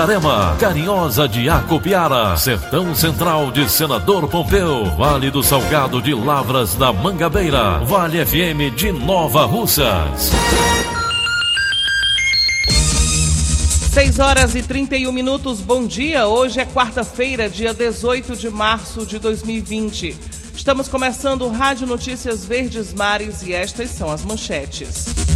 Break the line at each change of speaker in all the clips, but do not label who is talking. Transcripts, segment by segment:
Itarema, Carinhosa de Acopiara, Sertão Central de Senador Pompeu, Vale do Salgado de Lavras da Mangabeira, Vale FM de Nova Russas.
6 horas e 31 minutos, bom dia. Hoje é quarta-feira, dia 18 de março de 2020. Estamos começando Rádio Notícias Verdes Mares e estas são as manchetes.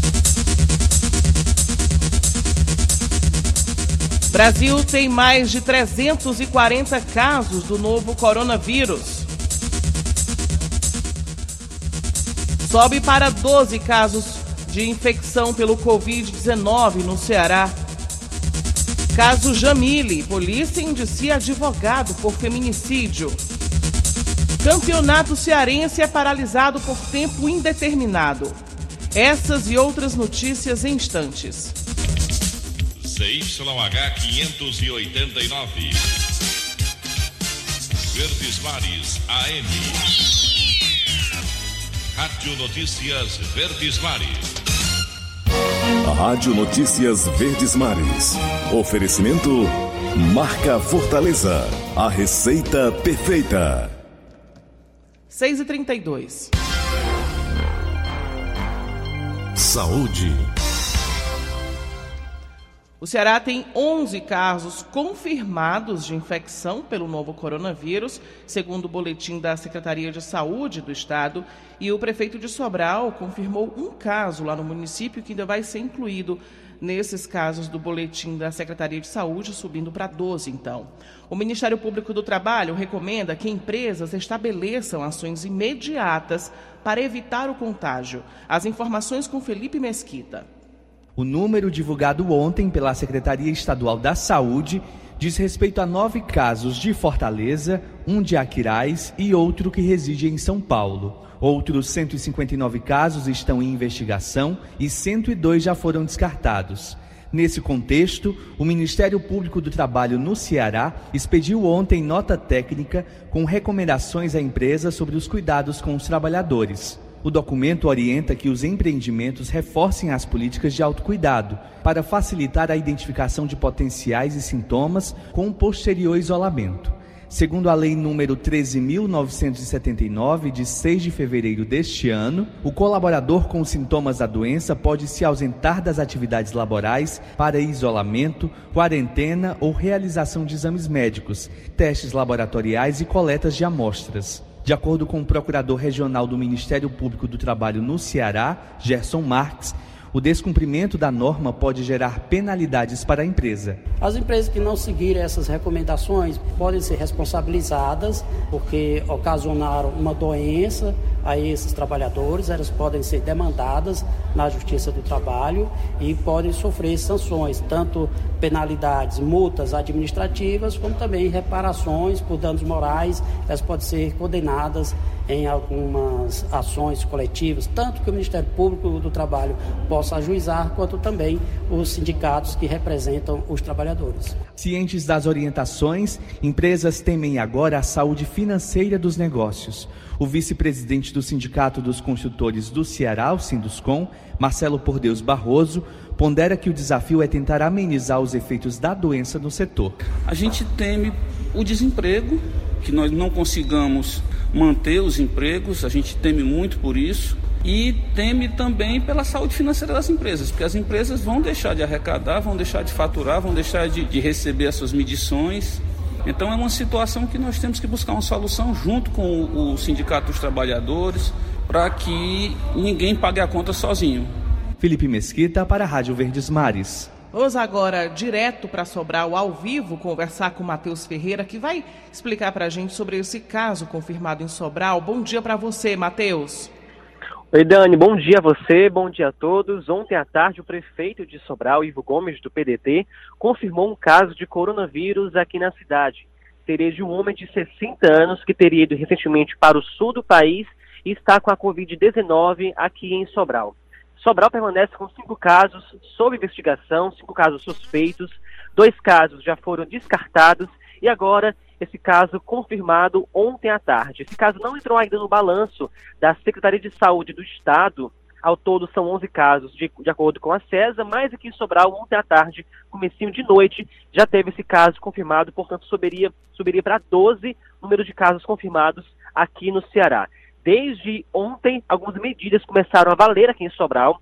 Brasil tem mais de 340 casos do novo coronavírus. Sobe para 12 casos de infecção pelo Covid-19 no Ceará. Caso Jamile, polícia indicia advogado por feminicídio. Campeonato cearense é paralisado por tempo indeterminado. Essas e outras notícias em instantes.
CYH 589. Verdes Mares AM. Rádio Notícias Verdes Mares.
Rádio Notícias Verdes Mares. Oferecimento Marca Fortaleza. A receita perfeita.
6 e 32
Saúde.
O Ceará tem 11 casos confirmados de infecção pelo novo coronavírus, segundo o boletim da Secretaria de Saúde do Estado. E o prefeito de Sobral confirmou um caso lá no município que ainda vai ser incluído nesses casos do boletim da Secretaria de Saúde, subindo para 12, então. O Ministério Público do Trabalho recomenda que empresas estabeleçam ações imediatas para evitar o contágio. As informações com Felipe Mesquita.
O número divulgado ontem pela Secretaria Estadual da Saúde diz respeito a nove casos de Fortaleza, um de Aquiraz e outro que reside em São Paulo. Outros 159 casos estão em investigação e 102 já foram descartados. Nesse contexto, o Ministério Público do Trabalho no Ceará expediu ontem nota técnica com recomendações à empresa sobre os cuidados com os trabalhadores. O documento orienta que os empreendimentos reforcem as políticas de autocuidado para facilitar a identificação de potenciais e sintomas com posterior isolamento. Segundo a Lei número 13.979, de 6 de fevereiro deste ano, o colaborador com sintomas da doença pode se ausentar das atividades laborais para isolamento, quarentena ou realização de exames médicos, testes laboratoriais e coletas de amostras. De acordo com o procurador regional do Ministério Público do Trabalho no Ceará, Gerson Marques, o descumprimento da norma pode gerar penalidades para a empresa.
As empresas que não seguirem essas recomendações podem ser responsabilizadas porque ocasionaram uma doença a esses trabalhadores, elas podem ser demandadas na Justiça do Trabalho e podem sofrer sanções, tanto penalidades, multas administrativas, como também reparações por danos morais, elas podem ser condenadas em algumas ações coletivas, tanto que o Ministério Público do Trabalho possa ajuizar, quanto também os sindicatos que representam os trabalhadores.
Cientes das orientações, empresas temem agora a saúde financeira dos negócios. O vice-presidente do Sindicato dos Construtores do Ceará, o Sinduscom, Marcelo Pordeus Barroso, pondera que o desafio é tentar amenizar os efeitos da doença no setor.
A gente teme o desemprego, que nós não consigamos manter os empregos, a gente teme muito por isso. E teme também pela saúde financeira das empresas, porque as empresas vão deixar de arrecadar, vão deixar de faturar, vão deixar de, de receber as suas medições então é uma situação que nós temos que buscar uma solução junto com o, Sindicato dos Trabalhadores para que ninguém pague a conta sozinho.
Felipe Mesquita para a Rádio Verdes Mares.
Vamos agora direto para Sobral, ao vivo, conversar com o Matheus Ferreira, que vai explicar para a gente sobre esse caso confirmado em Sobral. Bom dia para você, Matheus.
Oi, Dani, bom dia a você, bom dia a todos. Ontem à tarde, o prefeito de Sobral, Ivo Gomes, do PDT, confirmou um caso de coronavírus aqui na cidade. Seria de um homem de 60 anos que teria ido recentemente para o sul do país e está com a Covid-19 aqui em Sobral. Sobral permanece com cinco casos sob investigação, cinco casos suspeitos, dois casos já foram descartados e agora esse caso confirmado ontem à tarde. Esse caso não entrou ainda no balanço da Secretaria de Saúde do Estado. Ao todo são 11 casos, de, de acordo com a CESA, mas aqui em Sobral, ontem à tarde, comecinho de noite, já teve esse caso confirmado, portanto subiria, subiria para 12 número de casos confirmados aqui no Ceará. Desde ontem, algumas medidas começaram a valer aqui em Sobral,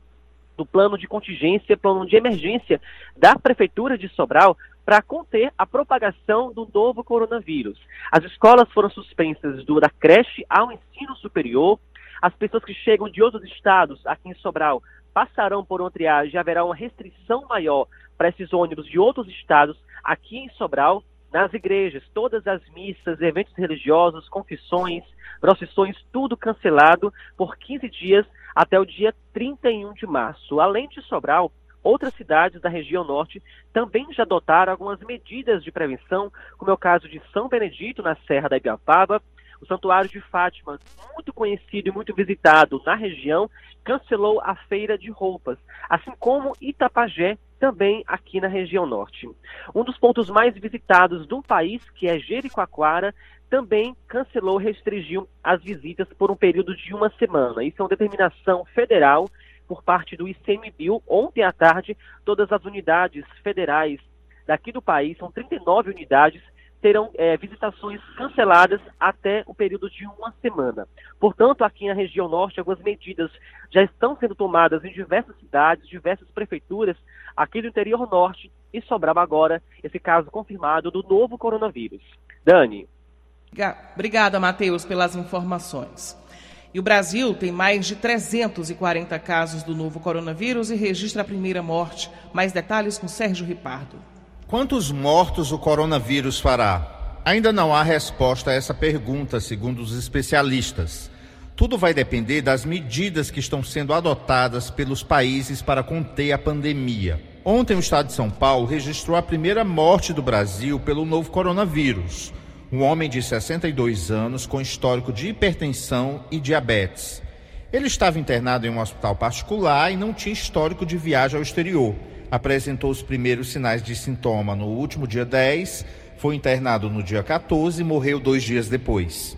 do plano de contingência, plano de emergência da Prefeitura de Sobral, para conter a propagação do novo coronavírus. As escolas foram suspensas do, da creche ao ensino superior. As pessoas que chegam de outros estados aqui em Sobral passarão por uma triagem e haverá uma restrição maior para esses ônibus de outros estados aqui em Sobral nas igrejas, todas as missas, eventos religiosos, confissões, procissões, tudo cancelado por 15 dias até o dia 31 de março. Além de Sobral, outras cidades da região norte também já adotaram algumas medidas de prevenção, como é o caso de São Benedito, na Serra da Ibiapaba, o Santuário de Fátima, muito conhecido e muito visitado na região, cancelou a feira de roupas, assim como Itapajé, também aqui na região norte. Um dos pontos mais visitados do país, que é Jericoacoara, também cancelou, restringiu as visitas por um período de uma semana. Isso é uma determinação federal por parte do ICMBio. Ontem à tarde, todas as unidades federais daqui do país, são 39 unidades, terão é, visitações canceladas até o período de uma semana. Portanto, aqui na região norte, algumas medidas já estão sendo tomadas em diversas cidades, diversas prefeituras aqui do interior norte e sobrava agora esse caso confirmado do novo coronavírus. Dani.
Obrigada, Matheus, pelas informações. E o Brasil tem mais de 340 casos do novo coronavírus e registra a primeira morte. Mais detalhes com Sérgio Ripardo.
Quantos mortos o coronavírus fará? Ainda não há resposta a essa pergunta, segundo os especialistas. Tudo vai depender das medidas que estão sendo adotadas pelos países para conter a pandemia. Ontem, o estado de São Paulo registrou a primeira morte do Brasil pelo novo coronavírus. Um homem de 62 anos com histórico de hipertensão e diabetes. Ele estava internado em um hospital particular e não tinha histórico de viagem ao exterior apresentou os primeiros sinais de sintoma no último dia 10, foi internado no dia 14 e morreu dois dias depois.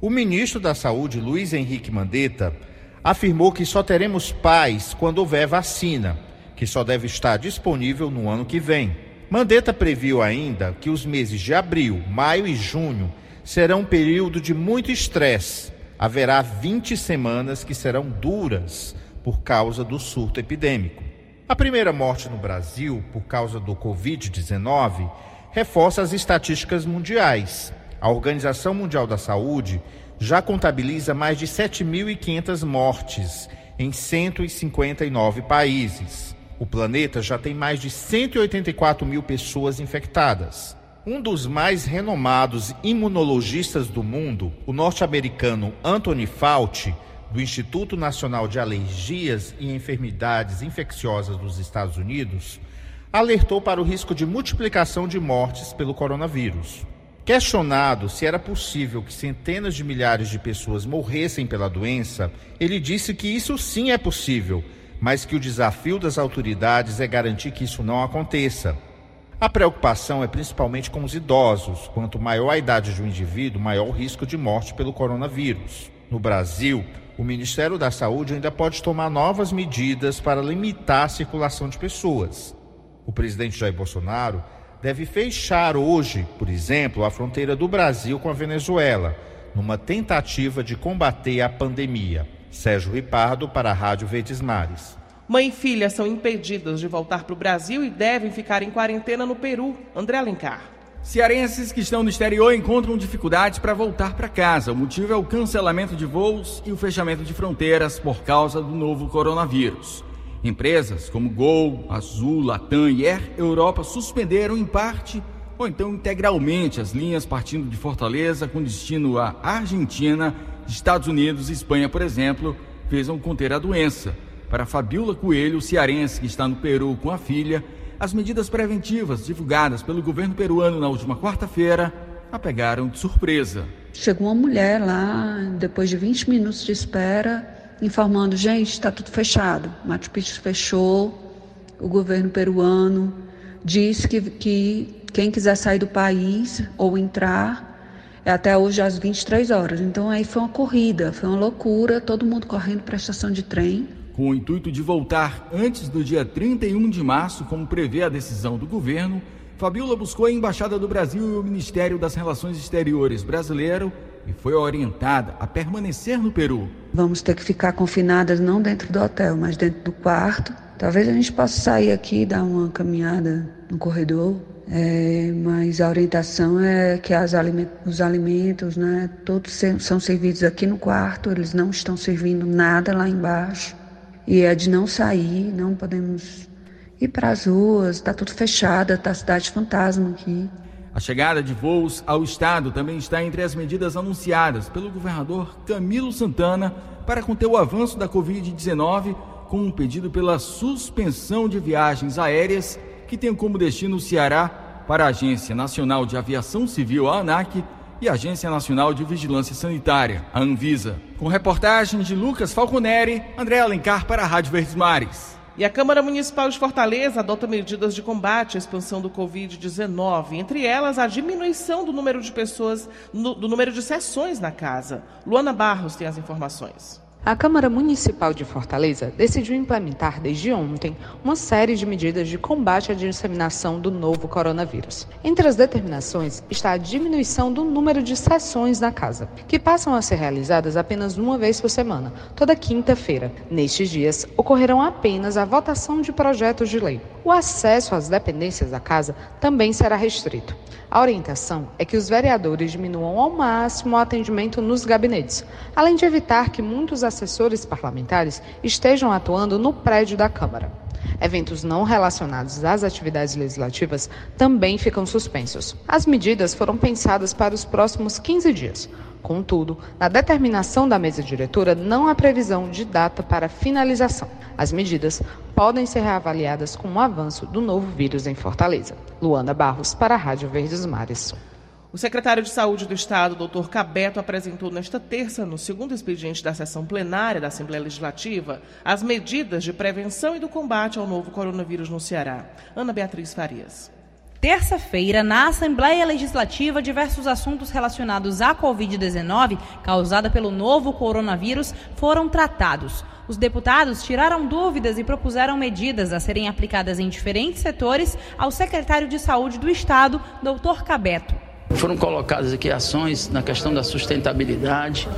O ministro da Saúde, Luiz Henrique Mandetta, afirmou que só teremos paz quando houver vacina, que só deve estar disponível no ano que vem. Mandetta previu ainda que os meses de abril, maio e junho serão um período de muito estresse. Haverá 20 semanas que serão duras por causa do surto epidêmico. A primeira morte no Brasil por causa do Covid-19 reforça as estatísticas mundiais. A Organização Mundial da Saúde já contabiliza mais de 7.500 mortes em 159 países. O planeta já tem mais de 184 mil pessoas infectadas. Um dos mais renomados imunologistas do mundo, o norte-americano Anthony Fauci, do Instituto Nacional de Alergias e Enfermidades Infecciosas dos Estados Unidos alertou para o risco de multiplicação de mortes pelo coronavírus. Questionado se era possível que centenas de milhares de pessoas morressem pela doença, ele disse que isso sim é possível, mas que o desafio das autoridades é garantir que isso não aconteça. A preocupação é principalmente com os idosos. Quanto maior a idade de um indivíduo, maior o risco de morte pelo coronavírus. No Brasil, o Ministério da Saúde ainda pode tomar novas medidas para limitar a circulação de pessoas. O presidente Jair Bolsonaro deve fechar hoje, por exemplo, a fronteira do Brasil com a Venezuela, numa tentativa de combater a pandemia. Sérgio Ripardo para a Rádio Verdes Mares.
Mãe e filha são impedidas de voltar para o Brasil e devem ficar em quarentena no Peru. André Alencar.
Cearenses que estão no exterior encontram dificuldades para voltar para casa. O motivo é o cancelamento de voos e o fechamento de fronteiras por causa do novo coronavírus. Empresas como Gol, Azul, Latam e Air Europa suspenderam em parte ou então integralmente as linhas partindo de Fortaleza com destino à Argentina, Estados Unidos e Espanha, por exemplo, visam conter a doença. Para Fabiola Coelho, cearense que está no Peru com a filha, as medidas preventivas divulgadas pelo governo peruano na última quarta-feira a pegaram de surpresa.
Chegou uma mulher lá, depois de 20 minutos de espera, informando: gente, está tudo fechado. Machu Picchu fechou, o governo peruano disse que, que quem quiser sair do país ou entrar até hoje às 23 horas. Então aí foi uma corrida, foi uma loucura, todo mundo correndo para a estação de trem.
Com o intuito de voltar antes do dia 31 de março, como prevê a decisão do governo, Fabiola buscou a Embaixada do Brasil e o Ministério das Relações Exteriores brasileiro e foi orientada a permanecer no Peru.
Vamos ter que ficar confinadas não dentro do hotel, mas dentro do quarto. Talvez a gente possa sair aqui e dar uma caminhada no corredor, é, mas a orientação é que alimentos, os alimentos, né, todos são servidos aqui no quarto, eles não estão servindo nada lá embaixo. E é de não sair, não podemos ir para as ruas, está tudo fechado, está a cidade fantasma aqui.
A chegada de voos ao estado também está entre as medidas anunciadas pelo governador Camilo Santana para conter o avanço da Covid-19, com um pedido pela suspensão de viagens aéreas que tem como destino o Ceará para a Agência Nacional de Aviação Civil, a ANAC, e a Agência Nacional de Vigilância Sanitária, a Anvisa. Com reportagem de Lucas Falconeri, André Alencar para a Rádio Verdes Mares.
E a Câmara Municipal de Fortaleza adota medidas de combate à expansão do Covid-19, entre elas a diminuição do número de pessoas, no, do número de sessões na casa. Luana Barros tem as informações.
A Câmara Municipal de Fortaleza decidiu implementar desde ontem uma série de medidas de combate à disseminação do novo coronavírus. Entre as determinações está a diminuição do número de sessões na casa, que passam a ser realizadas apenas uma vez por semana, toda quinta-feira. Nestes dias, ocorrerão apenas a votação de projetos de lei. O acesso às dependências da casa também será restrito. A orientação é que os vereadores diminuam ao máximo o atendimento nos gabinetes, além de evitar que muitos assessores parlamentares estejam atuando no prédio da Câmara. Eventos não relacionados às atividades legislativas também ficam suspensos. As medidas foram pensadas para os próximos 15 dias. Contudo, na determinação da mesa diretora não há previsão de data para finalização. As medidas podem ser reavaliadas com o avanço do novo vírus em Fortaleza. Luana Barros, para a Rádio Verdes Mares.
O secretário de Saúde do Estado, Dr. Cabeto, apresentou nesta terça, no segundo expediente da sessão plenária da Assembleia Legislativa, as medidas de prevenção e do combate ao novo coronavírus no Ceará. Ana Beatriz Farias.
Terça-feira, na Assembleia Legislativa, diversos assuntos relacionados à Covid-19, causada pelo novo coronavírus, foram tratados. Os deputados tiraram dúvidas e propuseram medidas a serem aplicadas em diferentes setores ao secretário de Saúde do Estado, doutor Cabeto.
Foram colocadas aqui ações na questão da sustentabilidade,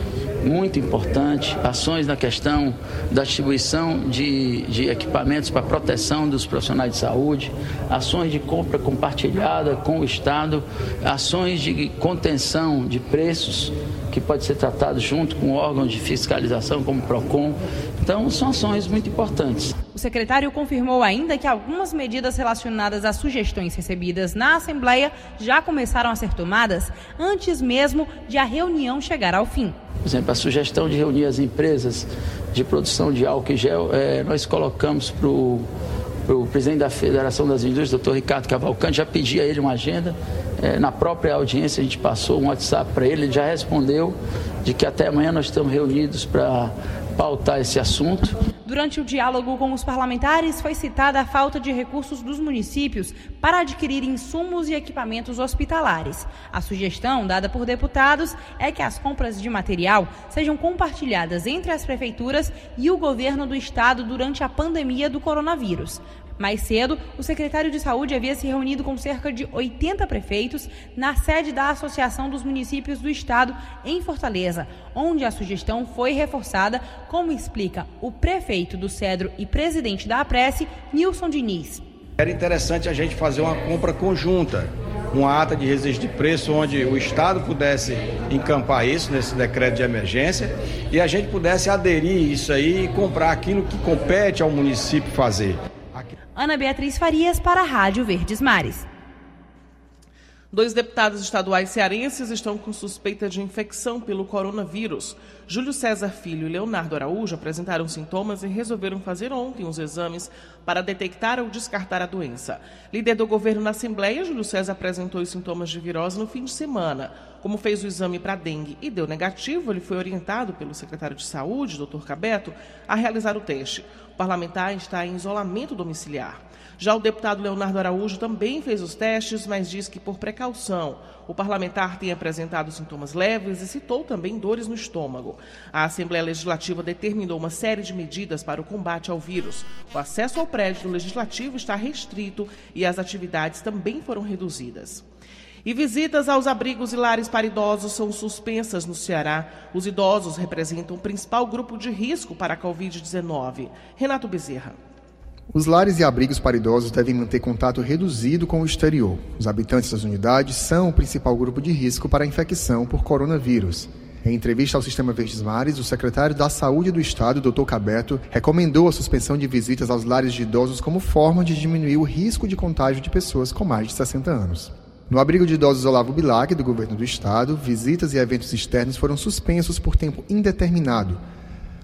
muito importante, ações na questão da distribuição de, de equipamentos para proteção dos profissionais de saúde, ações de compra compartilhada com o Estado, ações de contenção de preços que pode ser tratado junto com órgãos de fiscalização como o PROCON. Então, são ações muito importantes.
O secretário confirmou ainda que algumas medidas relacionadas às sugestões recebidas na Assembleia já começaram a ser tomadas antes mesmo de a reunião chegar ao fim.
Por exemplo, a sugestão de reunir as empresas de produção de álcool e gel, é, nós colocamos para o presidente da Federação das Indústrias, doutor Ricardo Cavalcante, já pedi a ele uma agenda. É, na própria audiência a gente passou um WhatsApp para ele, ele já respondeu de que até amanhã nós estamos reunidos para pautar esse assunto.
Durante o diálogo com os parlamentares, foi citada a falta de recursos dos municípios para adquirir insumos e equipamentos hospitalares. A sugestão dada por deputados é que as compras de material sejam compartilhadas entre as prefeituras e o governo do estado durante a pandemia do coronavírus. Mais cedo, o secretário de Saúde havia se reunido com cerca de 80 prefeitos na sede da Associação dos Municípios do Estado, em Fortaleza, onde a sugestão foi reforçada, como explica o prefeito do Cedro e presidente da APRESSE, Nilson Diniz.
Era interessante a gente fazer uma compra conjunta uma ata de registro de preço onde o Estado pudesse encampar isso nesse decreto de emergência e a gente pudesse aderir isso aí e comprar aquilo que compete ao município fazer.
Ana Beatriz Farias para a Rádio Verdes Mares.
Dois deputados estaduais cearenses estão com suspeita de infecção pelo coronavírus. Júlio César Filho e Leonardo Araújo apresentaram sintomas e resolveram fazer ontem os exames para detectar ou descartar a doença. Líder do governo na Assembleia, Júlio César apresentou os sintomas de virose no fim de semana. Como fez o exame para dengue e deu negativo, ele foi orientado pelo secretário de Saúde, Dr. Cabeto, a realizar o teste. O parlamentar está em isolamento domiciliar. Já o deputado Leonardo Araújo também fez os testes, mas diz que, por precaução, o parlamentar tem apresentado sintomas leves e citou também dores no estômago. A Assembleia Legislativa determinou uma série de medidas para o combate ao vírus. O acesso ao prédio Legislativo está restrito e as atividades também foram reduzidas. E visitas aos abrigos e lares para idosos são suspensas no Ceará. Os idosos representam o principal grupo de risco para a Covid-19. Renato Bezerra.
Os lares e abrigos para idosos devem manter contato reduzido com o exterior. Os habitantes das unidades são o principal grupo de risco para a infecção por coronavírus. Em entrevista ao Sistema Verdes Mares, o secretário da Saúde do Estado, Dr. Cabeto, recomendou a suspensão de visitas aos lares de idosos como forma de diminuir o risco de contágio de pessoas com mais de 60 anos. No abrigo de idosos Olavo Bilac, do governo do estado, visitas e eventos externos foram suspensos por tempo indeterminado.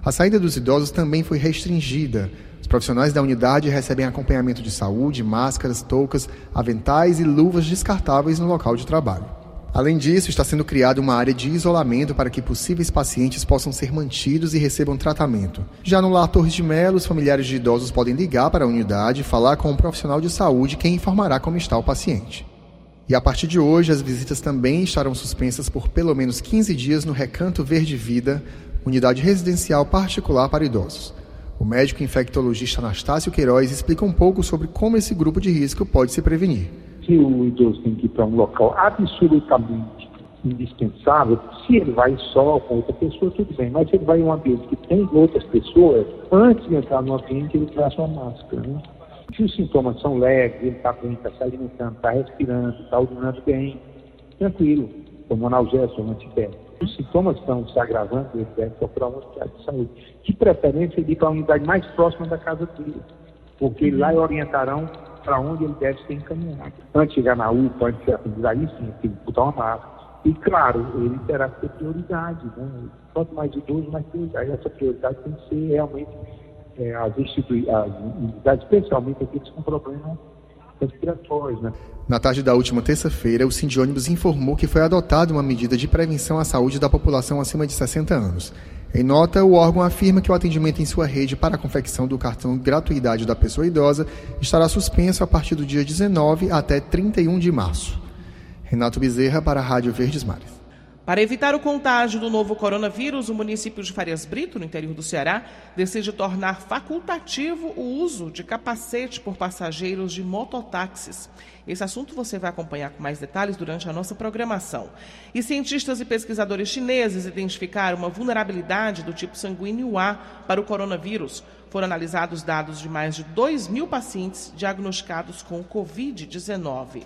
A saída dos idosos também foi restringida, profissionais da unidade recebem acompanhamento de saúde, máscaras, toucas, aventais e luvas descartáveis no local de trabalho. Além disso, está sendo criada uma área de isolamento para que possíveis pacientes possam ser mantidos e recebam tratamento. Já no Lar Torres de Melo, os familiares de idosos podem ligar para a unidade e falar com um profissional de saúde que informará como está o paciente. E a partir de hoje, as visitas também estarão suspensas por pelo menos 15 dias no Recanto Verde Vida, unidade residencial particular para idosos. O médico infectologista Anastácio Queiroz explica um pouco sobre como esse grupo de risco pode se prevenir.
Se o idoso tem que ir para um local absolutamente indispensável, se ele vai só com outra pessoa, tudo bem, mas se ele vai em um ambiente que tem outras pessoas, antes de entrar no ambiente, ele traz uma máscara. Né? Se os sintomas são leves, ele está bem, está se alimentando, está respirando, está urinando bem, tranquilo, como analgésico, um antibético os sintomas estão se agravando, ele deve procurar uma de saúde. De preferência, ele ir para a unidade mais próxima da casa dele, porque uhum. lá orientarão para onde ele deve ser encaminhado. Antes de chegar na UPA, antes de ser atendido, aí sim, tem que botar uma máscara. E, claro, ele terá que ter prioridade. Né? Quanto mais idoso, mais prioridade. Essa prioridade tem que ser realmente é, as instituições, especialmente aqueles com problemas respiratórios. Né?
Na tarde da última terça-feira, o Sindiônibus informou que foi adotada uma medida de prevenção à saúde da população acima de 60 anos. Em nota, o órgão afirma que o atendimento em sua rede para a confecção do cartão gratuidade da pessoa idosa estará suspenso a partir do dia 19 até 31 de março. Renato Bezerra para a Rádio Verdes Mares.
Para evitar o contágio do novo coronavírus, o município de Farias Brito, no interior do Ceará, decide tornar facultativo o uso de capacete por passageiros de mototáxis. Esse assunto você vai acompanhar com mais detalhes durante a nossa programação. E cientistas e pesquisadores chineses identificaram uma vulnerabilidade do tipo sanguíneo A para o coronavírus. Foram analisados dados de mais de 2 mil pacientes diagnosticados com Covid-19.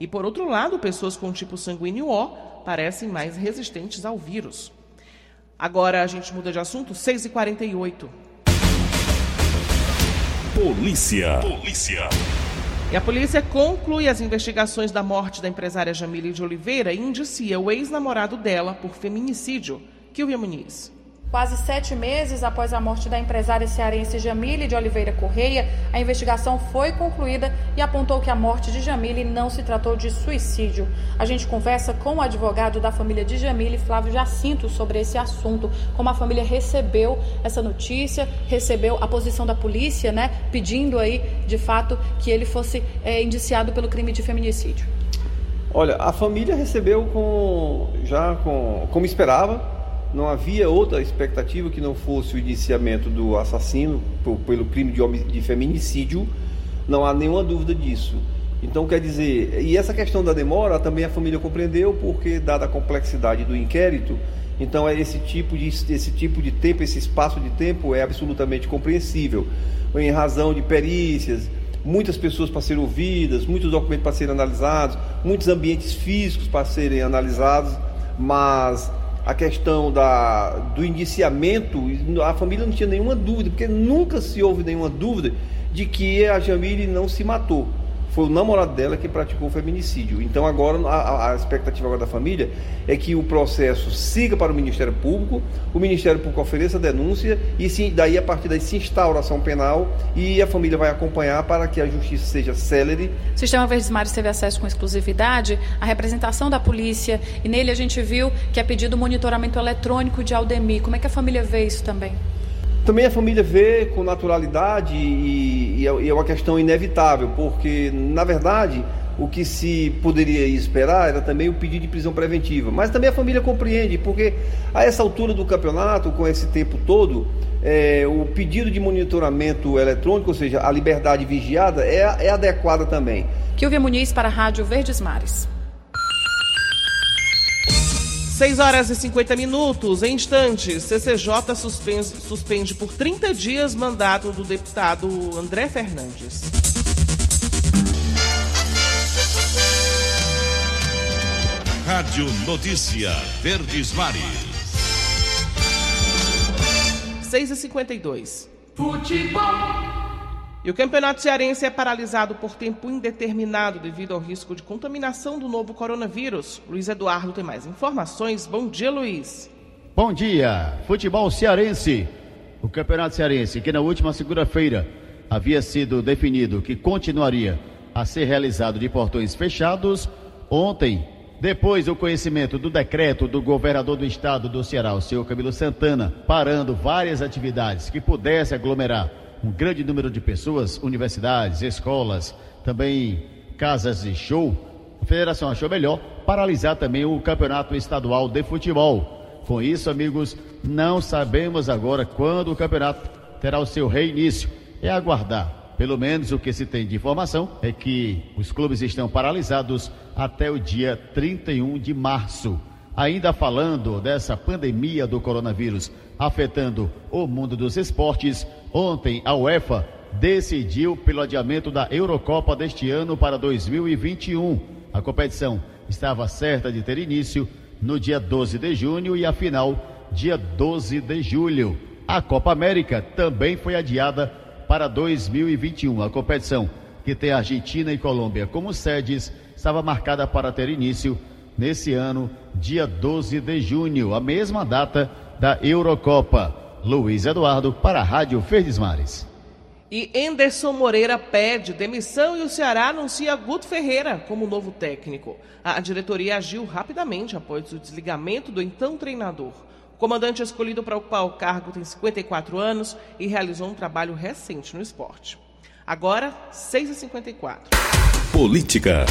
E, por outro lado, pessoas com tipo sanguíneo O parecem mais resistentes ao vírus. Agora a gente muda de assunto, 6h48.
Polícia. Polícia.
E a polícia conclui as investigações da morte da empresária Jamile de Oliveira e indicia o ex-namorado dela por feminicídio, Kilvia Muniz.
Quase sete meses após a morte da empresária cearense Jamile de Oliveira Correia, a investigação foi concluída e apontou que a morte de Jamile não se tratou de suicídio. A gente conversa com o advogado da família de Jamile, Flávio Jacinto, sobre esse assunto, como a família recebeu essa notícia, recebeu a posição da polícia, né, pedindo aí, de fato, que ele fosse é, indiciado pelo crime de feminicídio.
Olha, a família recebeu com já com como esperava, não havia outra expectativa que não fosse o iniciamento do assassino pelo crime de, de feminicídio, não há nenhuma dúvida disso. Então, quer dizer, e essa questão da demora também a família compreendeu, porque, dada a complexidade do inquérito, então é esse tipo de, esse tipo de tempo, esse espaço de tempo é absolutamente compreensível, em razão de perícias, muitas pessoas para serem ouvidas, muitos documentos para serem analisados, muitos ambientes físicos para serem analisados, mas a questão da, do indiciamento, a família não tinha nenhuma dúvida, porque nunca se houve nenhuma dúvida de que a Jamile não se matou foi o namorado dela que praticou o feminicídio. Então agora a, a, expectativa agora da família é que o processo siga para o Ministério Público, o Ministério Público ofereça a denúncia e sim, daí a partir daí se instaura ação penal e a família vai acompanhar para que a justiça seja célere.
O Sistema Verdes Mares teve acesso com exclusividade à representação da polícia e nele a gente viu que é pedido monitoramento eletrônico de Aldemir. Como é que a família vê isso também?
Também a família vê com naturalidade e, e, é, é uma questão inevitável, porque, na verdade, o que se poderia esperar era também o pedido de prisão preventiva. Mas também a família compreende, porque a essa altura do campeonato, com esse tempo todo, é, o pedido de monitoramento eletrônico, ou seja, a liberdade vigiada, é, é adequada também.
Kilvia Muniz para a Rádio Verdes Mares.
6 horas e 50 minutos. Em instantes, CCJ suspende, suspende por 30 dias mandato do deputado André Fernandes.
Rádio Notícia Verdes Mares.
6 e 52 Futebol. E o Campeonato Cearense é paralisado por tempo indeterminado devido ao risco de contaminação do novo coronavírus. Luiz Eduardo tem mais informações. Bom dia, Luiz.
Bom dia. Futebol cearense. O Campeonato Cearense, que na última segunda-feira havia sido definido que continuaria a ser realizado de portões fechados, ontem, depois do conhecimento do decreto do governador do estado do Ceará, o senhor Camilo Santana, parando várias atividades que pudesse aglomerar um grande número de pessoas, universidades, escolas, também casas de show, a federação achou melhor paralisar também o campeonato estadual de futebol. Com isso, amigos, não sabemos agora quando o campeonato terá o seu reinício. É aguardar. Pelo menos o que se tem de informação é que os clubes estão paralisados até o dia 31 de março. Ainda falando dessa pandemia do coronavírus afetando o mundo dos esportes, ontem a UEFA decidiu pelo adiamento da Eurocopa deste ano para 2021. A competição estava certa de ter início no dia 12 de junho e a final dia 12 de julho. A Copa América também foi adiada para 2021. A competição, que tem Argentina e Colômbia como sedes, estava marcada para ter início nesse ano, dia 12 de junho, a mesma data da Eurocopa. Luiz Eduardo para a Rádio Verdes Mares.
E Enderson Moreira pede demissão e o Ceará anuncia Guto Ferreira como novo técnico. A diretoria agiu rapidamente após o desligamento do então treinador. O comandante escolhido para ocupar o cargo tem 54 anos e realizou um trabalho recente no esporte. Agora, 6h54.
Política.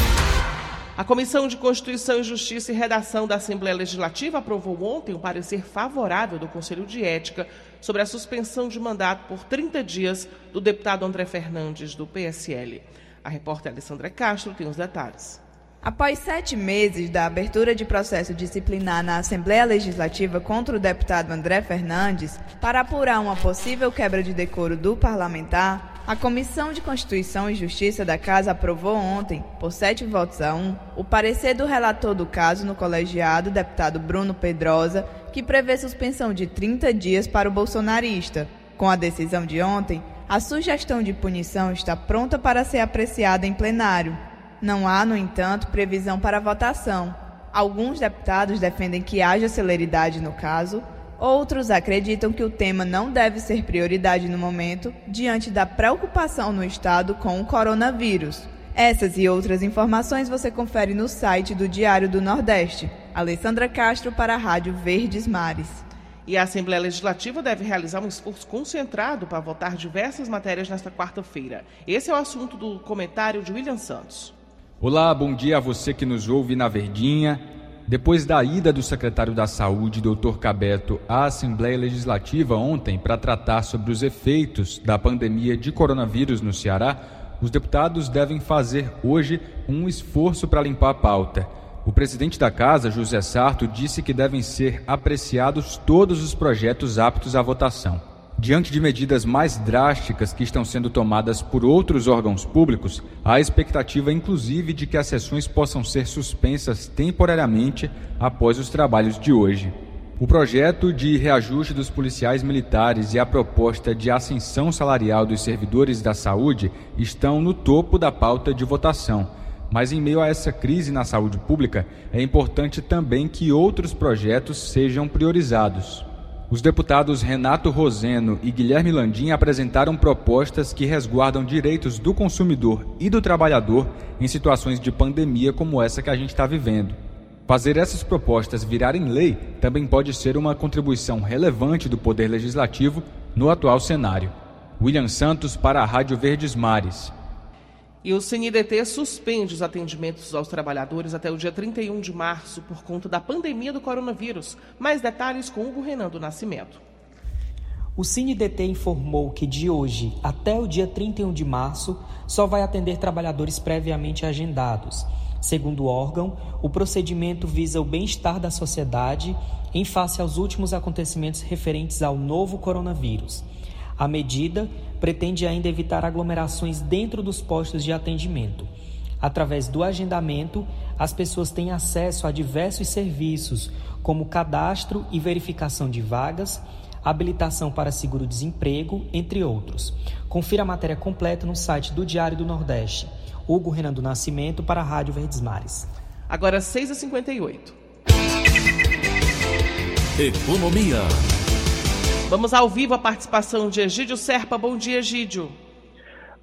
A Comissão de Constituição e Justiça e Redação da Assembleia Legislativa aprovou ontem um parecer favorável do Conselho de Ética sobre a suspensão de mandato por 30 dias do deputado André Fernandes, do PSL. A repórter Alessandra Castro tem os detalhes.
Após sete meses da abertura de processo disciplinar na Assembleia Legislativa contra o deputado André Fernandes, para apurar uma possível quebra de decoro do parlamentar, a Comissão de Constituição e Justiça da Casa aprovou ontem, por sete votos a um, o parecer do relator do caso no colegiado, deputado Bruno Pedrosa, que prevê suspensão de 30 dias para o bolsonarista. Com a decisão de ontem, a sugestão de punição está pronta para ser apreciada em plenário. Não há, no entanto, previsão para votação. Alguns deputados defendem que haja celeridade no caso, Outros acreditam que o tema não deve ser prioridade no momento, diante da preocupação no Estado com o coronavírus. Essas e outras informações você confere no site do Diário do Nordeste. Alessandra Castro para a Rádio Verdes Mares.
E a Assembleia Legislativa deve realizar um esforço concentrado para votar diversas matérias nesta quarta-feira. Esse é o assunto do comentário de William Santos.
Olá, bom dia a você que nos ouve na Verdinha. Depois da ida do secretário da Saúde, Dr. Cabeto, à Assembleia Legislativa ontem para tratar sobre os efeitos da pandemia de coronavírus no Ceará, os deputados devem fazer hoje um esforço para limpar a pauta. O presidente da Casa, José Sarto, disse que devem ser apreciados todos os projetos aptos à votação. Diante de medidas mais drásticas que estão sendo tomadas por outros órgãos públicos, há expectativa inclusive de que as sessões possam ser suspensas temporariamente após os trabalhos de hoje. O projeto de reajuste dos policiais militares e a proposta de ascensão salarial dos servidores da saúde estão no topo da pauta de votação. Mas, em meio a essa crise na saúde pública, é importante também que outros projetos sejam priorizados. Os deputados Renato Roseno e Guilherme Landim apresentaram propostas que resguardam direitos do consumidor e do trabalhador em situações de pandemia como essa que a gente está vivendo. Fazer essas propostas virarem lei também pode ser uma contribuição relevante do Poder Legislativo no atual cenário. William Santos para a Rádio Verdes Mares.
E o CNDT suspende os atendimentos aos trabalhadores até o dia 31 de março por conta da pandemia do coronavírus. Mais detalhes com Hugo Renan do Nascimento.
O CineDT informou que de hoje até o dia 31 de março só vai atender trabalhadores previamente agendados. Segundo o órgão, o procedimento visa o bem-estar da sociedade em face aos últimos acontecimentos referentes ao novo coronavírus. A medida pretende ainda evitar aglomerações dentro dos postos de atendimento. Através do agendamento, as pessoas têm acesso a diversos serviços, como cadastro e verificação de vagas, habilitação para seguro-desemprego, entre outros. Confira a matéria completa no site do Diário do Nordeste. Hugo Renan do Nascimento para a Rádio Verdes Mares.
Agora 6h58.
Economia.
Vamos ao vivo a participação de Egídio Serpa. Bom dia, Egídio.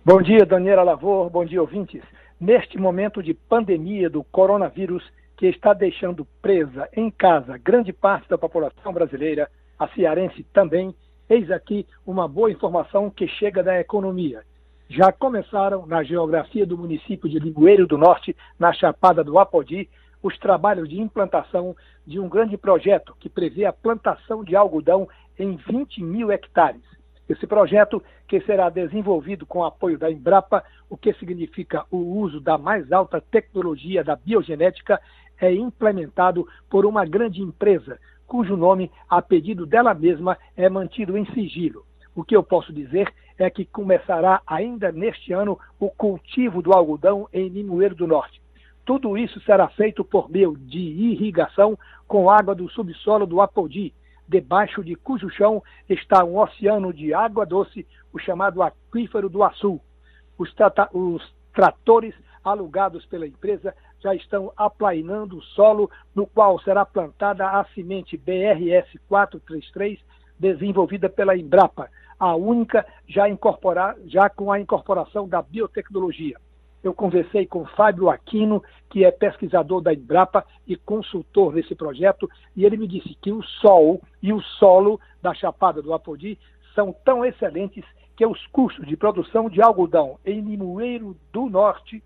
Bom dia, Daniela Lavor. Bom dia, ouvintes. Neste momento de pandemia do coronavírus, que está deixando presa em casa grande parte da população brasileira, a cearense também, eis aqui uma boa informação que chega da economia. Já começaram na geografia do município de Limoeiro do Norte, na Chapada do Apodi, os trabalhos de implantação de um grande projeto que prevê a plantação de algodão em 20 mil hectares. Esse projeto, que será desenvolvido com apoio da Embrapa, o que significa o uso da mais alta tecnologia da biogenética, é implementado por uma grande empresa, cujo nome, a pedido dela mesma, é mantido em sigilo. O que eu posso dizer é que começará ainda neste ano o cultivo do algodão em Limoeiro do Norte. Tudo isso será feito por meio de irrigação com água do subsolo do Apodi, debaixo de cujo chão está um oceano de água doce, o chamado aquífero do Açu. Os, os tratores alugados pela empresa já estão aplainando o solo no qual será plantada a semente BRS 433, desenvolvida pela Embrapa, a única já, já com a incorporação da biotecnologia eu conversei com Fábio Aquino, que é pesquisador da Embrapa e consultor desse projeto, e ele me disse que o sol e o solo da Chapada do Apodi são tão excelentes que os custos de produção de algodão em Limoeiro do Norte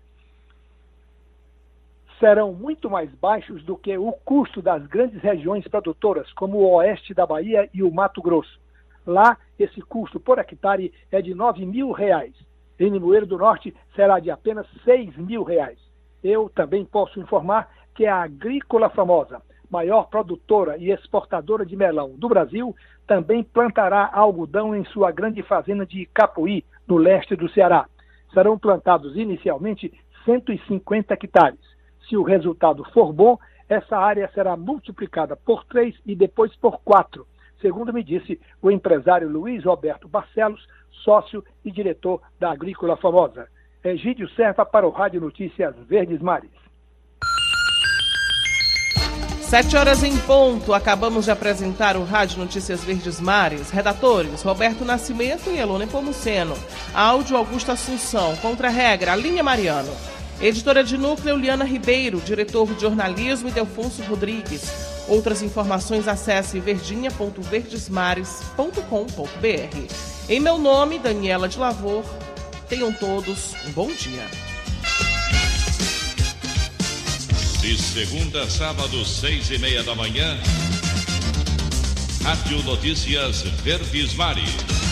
serão muito mais baixos do que o custo das grandes regiões produtoras, como o oeste da Bahia e o Mato Grosso. Lá, esse custo por hectare é de 9 mil reais em Limoeiro do Norte será de apenas 6 mil reais. Eu também posso informar que a Agrícola Famosa, maior produtora e exportadora de melão do Brasil, também plantará algodão em sua grande fazenda de Capuí, no leste do Ceará. Serão plantados inicialmente 150 hectares. Se o resultado for bom, essa área será multiplicada por três e depois por quatro, segundo me disse o empresário Luiz Roberto Barcelos, sócio e diretor da Agrícola Famosa. Egídio Serpa para o Rádio Notícias Verdes Mares.
Sete horas em ponto, acabamos de apresentar o Rádio Notícias Verdes Mares. Redatores, Roberto Nascimento e Elone Pomuceno. Áudio, Augusto Assunção. Contra-regra, Linha Mariano. Editora de núcleo, Liana Ribeiro. Diretor de jornalismo, Delfonso Rodrigues. Outras informações, acesse verdinha.verdesmares.com.br. Em meu nome, Daniela de Lavor, tenham todos um bom dia.
De segunda a sábado, seis e meia da manhã, Rádio Notícias Verdes Mares.